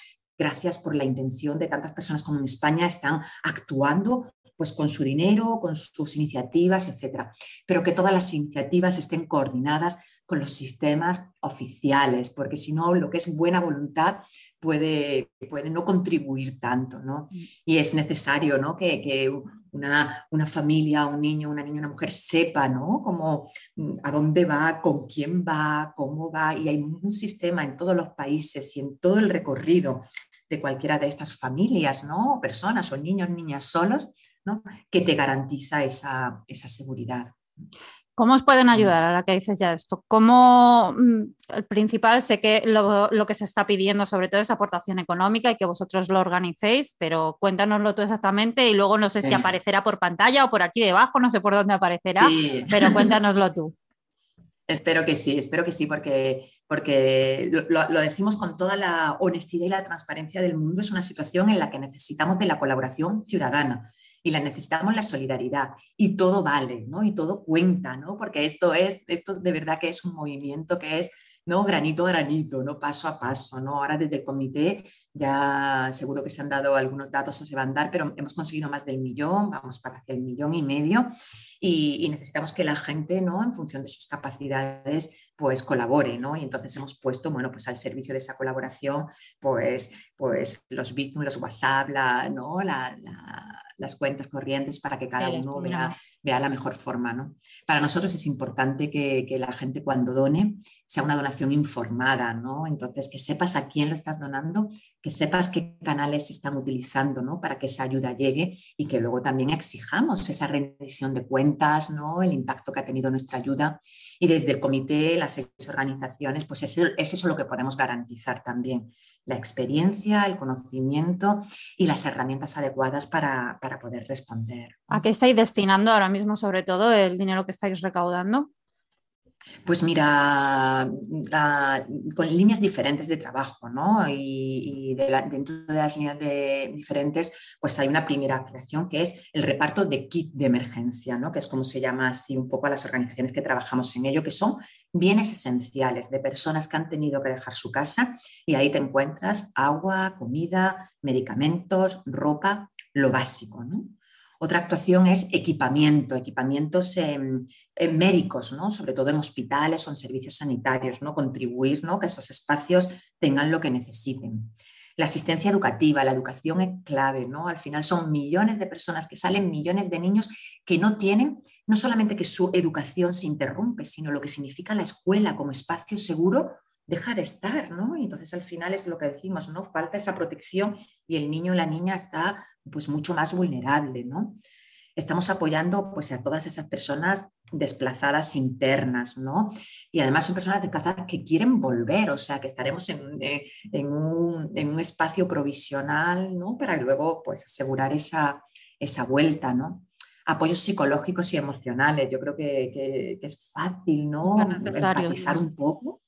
gracias por la intención de tantas personas como en España están actuando pues con su dinero, con sus iniciativas, etcétera, pero que todas las iniciativas estén coordinadas con los sistemas oficiales, porque si no, lo que es buena voluntad puede, puede no contribuir tanto, ¿no? Mm. Y es necesario, ¿no? Que, que una, una, familia, un niño, una niña, una mujer sepa, ¿no? Cómo, mm, a dónde va, con quién va, cómo va, y hay un sistema en todos los países y en todo el recorrido de cualquiera de estas familias, ¿no? Personas o niños, niñas solos, ¿no? Que te garantiza esa, esa seguridad. ¿Cómo os pueden ayudar ahora que dices ya esto? ¿Cómo mm, el principal, sé que lo, que se está pidiendo sobre todo es aportación económica y que vosotros lo organicéis, pero cuéntanoslo tú exactamente y luego no sé si aparecerá por pantalla o por aquí debajo, no sé por dónde aparecerá, pero <laughs> cuéntanoslo tú. Espero que sí, espero que sí, porque, porque lo, decimos con toda la honestidad y la transparencia del mundo. Es una situación en la que necesitamos de la colaboración ciudadana y la necesitamos la solidaridad y todo vale, ¿no? Y todo cuenta, ¿no? Porque esto es, esto de verdad que es un movimiento que es, ¿no? Granito a granito, ¿no? Paso a paso, ¿no? Ahora desde el comité ya seguro que se han dado algunos datos, se van a dar, pero hemos conseguido más del millón, vamos para hacia el millón y medio y, necesitamos que la gente, ¿no? En función de sus capacidades, pues colabore, ¿no? Y entonces hemos puesto, bueno, pues al servicio de esa colaboración, pues, pues los Bitcoin, los WhatsApp, la, ¿no? La, las cuentas corrientes para que cada uno vea, vea, la mejor forma, ¿no? Para nosotros es importante que, que, la gente cuando done sea una donación informada, ¿no? Entonces, que sepas a quién lo estás donando, que sepas qué canales se están utilizando, ¿no? Para que esa ayuda llegue y que luego también exijamos esa rendición de cuentas, ¿no? El impacto que ha tenido nuestra ayuda y desde el comité, las seis organizaciones, pues es, es eso lo que podemos garantizar también, la experiencia, el conocimiento y las herramientas adecuadas para, para poder responder. ¿A qué estáis destinando ahora mismo, sobre todo, el dinero que estáis recaudando? Pues mira, con líneas diferentes de trabajo, ¿no? Y, dentro de las líneas de, diferentes, pues hay una primera acción que es el reparto de kit de emergencia, ¿no? Que es como se llama así un poco a las organizaciones que trabajamos en ello, que son bienes esenciales de personas que han tenido que dejar su casa y ahí te encuentras agua, comida, medicamentos, ropa, lo básico. Otra actuación es equipamiento, equipamientos médicos, ¿no? sobre todo en hospitales o en servicios sanitarios, ¿no? contribuir ¿no? que esos espacios tengan lo que necesiten. La asistencia educativa, la educación es clave, ¿no? Al final son millones de personas que salen, millones de niños que no tienen, no solamente que su educación se interrumpe, sino lo que significa la escuela como espacio seguro deja de estar, ¿no? Y entonces al final es lo que decimos, ¿no? Falta esa protección y el niño o la niña está pues mucho más vulnerable, ¿no? estamos apoyando pues, a todas esas personas desplazadas internas, ¿no? Y además son personas desplazadas que quieren volver, o sea, que estaremos en, eh, un, espacio provisional, ¿no? Para luego pues, asegurar esa, esa vuelta, ¿no? Apoyos psicológicos y emocionales. Yo creo que, es fácil, ¿no? Empatizar un poco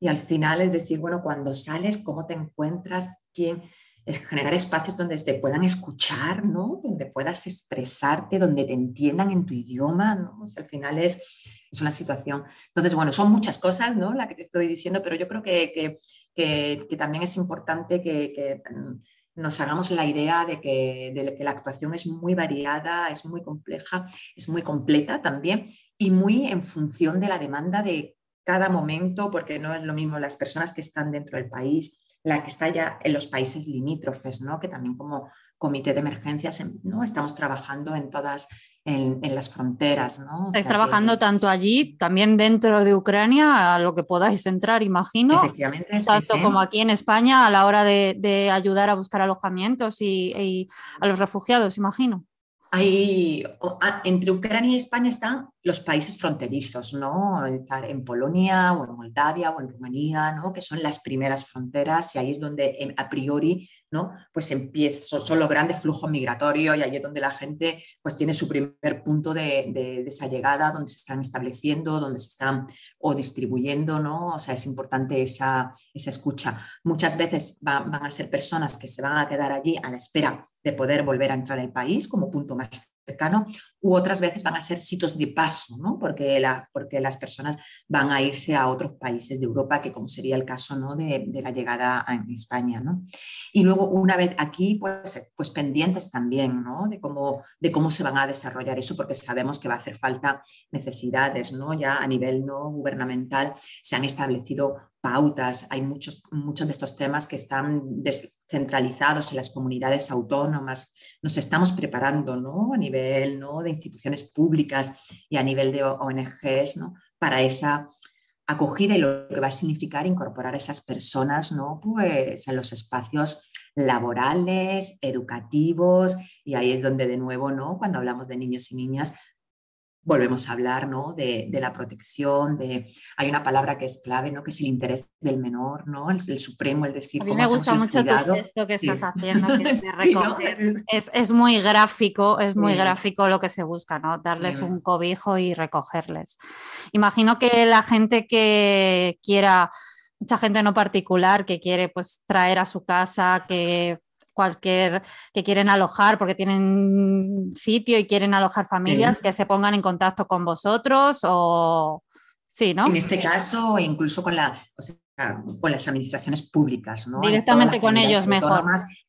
y al final es decir, bueno, cuando sales, ¿cómo te encuentras? ¿Quién? Es generar espacios donde te puedan escuchar, ¿no? Donde puedas expresarte, donde te entiendan en tu idioma, ¿no? al final es, es una situación. Entonces, bueno, son muchas cosas, ¿no? La que te estoy diciendo, pero yo creo que, que, también es importante que, mm, nos hagamos la idea de que, de que la actuación es muy variada, es muy compleja, es muy completa también y muy en función de la demanda de cada momento, porque no es lo mismo las personas que están dentro del país, la que está ya en los países limítrofes, ¿no? que también como comité de emergencias ¿no? estamos trabajando en todas en, las fronteras. ¿no? Estáis trabajando tanto allí, también dentro de Ucrania, a lo que podáis entrar, imagino. Efectivamente. Tanto como aquí en España a la hora de, ayudar a buscar alojamientos y a los refugiados, imagino. Hay, entre Ucrania y España están los países fronterizos, ¿no? En Polonia o en Moldavia o en Rumanía, ¿no? Que son las primeras fronteras y ahí es donde em, a priori ¿no? Pues empieza, son los grandes flujos migratorios y ahí es donde la gente pues tiene su primer punto de, esa llegada, donde se están estableciendo, donde se están o distribuyendo, ¿no? O sea, es importante esa, esa escucha. Muchas veces van a ser personas que se van a quedar allí a la espera de poder volver a entrar al país como punto más cercano, u otras veces van a ser sitios de paso, ¿no? porque, la, porque las personas van a irse a otros países de Europa, que como sería el caso ¿no? de, de, la llegada a España. ¿no? Y luego, una vez aquí, pues, pues pendientes también ¿no? de, cómo, de cómo se van a desarrollar eso, porque sabemos que va a hacer falta necesidades, ¿no? ya a nivel no gubernamental se han establecido pautas, hay muchos, muchos de estos temas que están descentralizados en las comunidades autónomas. Nos estamos preparando ¿no? a nivel ¿no? de instituciones públicas y a nivel de ONGs ¿no? para esa acogida y lo que va a significar incorporar a esas personas ¿no? pues, en los espacios laborales, educativos, y ahí es donde de nuevo, ¿no? cuando hablamos de niños y niñas, volvemos a hablar ¿no? de, la protección, de, hay una palabra que es clave, ¿no? que es el interés del menor, ¿no? el, supremo, el decir... A mí me gusta mucho tu gesto que estás haciendo, <laughs> es, muy gráfico, es muy gráfico lo que se busca, ¿no? darles un cobijo y recogerles. Imagino que la gente que quiera mucha gente no particular que quiere pues traer a su casa, que cualquier que quieren alojar porque tienen sitio y quieren alojar familias, que se pongan en contacto con vosotros o sí, ¿no? En este caso, incluso con, la, con las administraciones públicas, ¿no? Directamente con ellos mejor.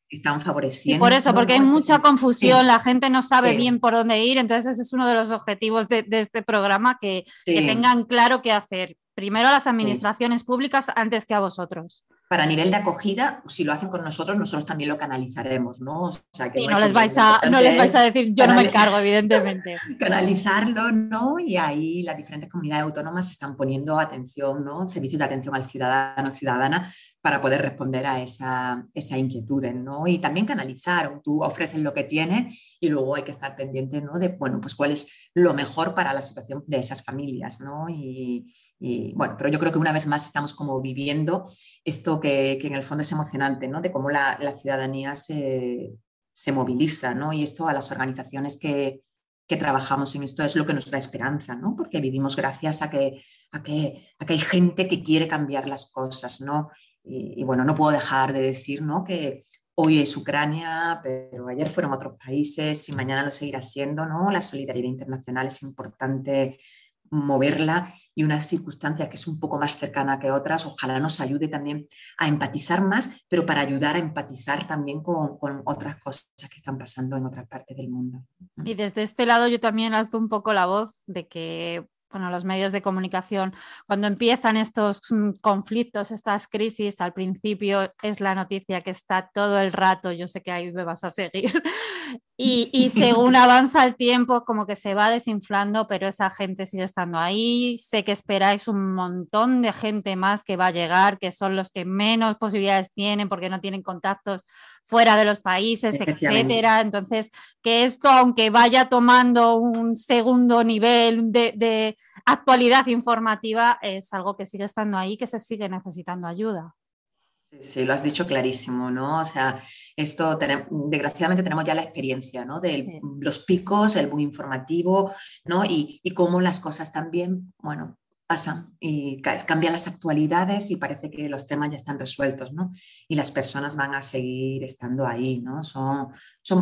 Están favoreciendo. Y por eso, porque hay mucha confusión, la gente no sabe bien por dónde ir, entonces ese es uno de los objetivos de, este programa, que, que tengan claro qué hacer. Primero a las administraciones públicas antes que a vosotros para nivel de acogida, si lo hacen con nosotros, nosotros también lo canalizaremos, ¿no? O sea, que no, les vais a, no les vais a decir, yo no me encargo, evidentemente. <laughs> Canalizarlo, ¿no? Y ahí las diferentes comunidades autónomas están poniendo atención, ¿no? Servicios de atención al ciudadano, ciudadana, para poder responder a esa, esa inquietud, ¿no? Y también canalizar, tú ofreces lo que tienes y luego hay que estar pendiente, ¿no? De, bueno, pues cuál es lo mejor para la situación de esas familias, ¿no? Y, bueno, pero yo creo que una vez más estamos como viviendo esto que, en el fondo es emocionante, ¿no? De cómo la, ciudadanía se, moviliza, ¿no? Y esto a las organizaciones que, trabajamos en esto es lo que nos da esperanza, ¿no? Porque vivimos gracias a que, a que, hay gente que quiere cambiar las cosas, ¿no? Y, bueno, no puedo dejar de decir, ¿no? Que hoy es Ucrania, pero ayer fueron otros países y mañana lo seguirá siendo, ¿no? La solidaridad internacional es importante moverla y una circunstancia que es un poco más cercana que otras, ojalá nos ayude también a empatizar más, pero para ayudar a empatizar también con, otras cosas que están pasando en otras partes del mundo. Y desde este lado yo también alzo un poco la voz de que bueno, los medios de comunicación, cuando empiezan estos mm, conflictos, estas crisis, al principio es la noticia que está todo el rato, yo sé que ahí me vas a seguir, <laughs> y, según avanza el tiempo, como que se va desinflando, pero esa gente sigue estando ahí. Sé que esperáis un montón de gente más que va a llegar, que son los que menos posibilidades tienen porque no tienen contactos fuera de los países, etcétera. Entonces, que esto, aunque vaya tomando un segundo nivel de actualidad informativa, es algo que sigue estando ahí, que se sigue necesitando ayuda. Sí, lo has dicho clarísimo, ¿no? O sea, esto desgraciadamente tenemos ya la experiencia, ¿no? De los picos, el boom informativo, ¿no? Y, y cómo las cosas también, bueno, pasan y cambian las actualidades y parece que los temas ya están resueltos, ¿no? Y las personas van a seguir estando ahí, ¿no? Son,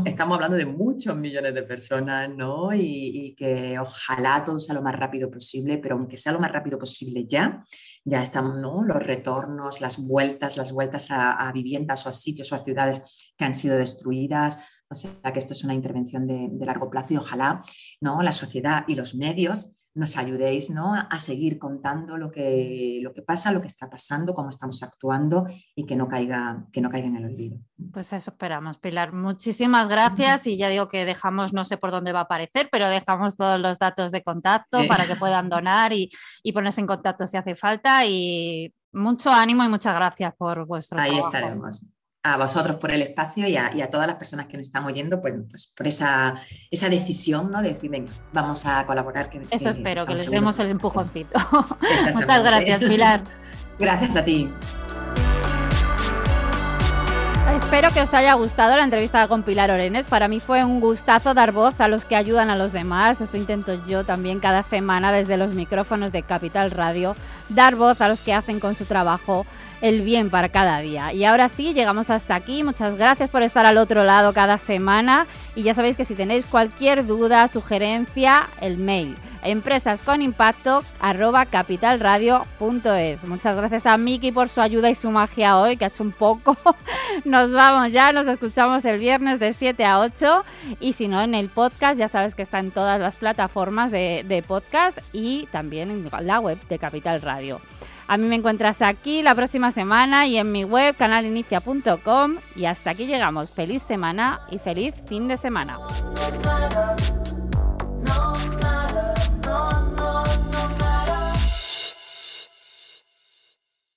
estamos hablando de muchos millones de personas, ¿no? Y, y, que ojalá todo sea lo más rápido posible, pero aunque sea lo más rápido posible ya, ya están ¿no? los retornos, las vueltas, las vueltas a, viviendas o a sitios o a ciudades que han sido destruidas. O sea que esto es una intervención de, de largo plazo y ojalá ¿no? la sociedad y los medios nos ayudéis ¿no? a seguir contando lo que, lo que pasa, lo que está pasando, cómo estamos actuando y que no caiga, que no caiga en el olvido. Pues eso esperamos, Pilar. Muchísimas gracias y ya digo que dejamos, no sé por dónde va a aparecer, pero dejamos todos los datos de contacto para que puedan donar y, y, ponerse en contacto si hace falta y mucho ánimo y muchas gracias por vuestro Ahí estaremos a vosotros por el espacio y a, todas las personas que nos están oyendo pues, pues por esa, esa decisión ¿no? de decir, venga, vamos a colaborar. Que, Eso espero, que les demos el empujoncito. Muchas gracias, Pilar. gracias a ti. Espero que os haya gustado la entrevista con Pilar Orenes. Para mí fue un gustazo dar voz a los que ayudan a los demás. Eso intento yo también cada semana desde los micrófonos de Capital Radio, dar voz a los que hacen con su trabajo el bien para cada día. Y ahora sí, llegamos hasta aquí. Muchas gracias por estar al otro lado cada semana. Y ya sabéis que si tenéis cualquier duda, sugerencia, el mail empresas con impacto arroba capitalradio.es. Muchas gracias a Miki por su ayuda y su magia hoy, que ha hecho un poco. <laughs> Nos vamos ya, nos escuchamos el viernes de 7 a 8 y si no en el podcast, ya sabes que está en todas las plataformas de, de podcast y también en la web de Capital Radio. A mí me encuentras aquí la próxima semana y en mi web canalinicia.com. Y hasta aquí llegamos. Feliz semana y feliz fin de semana.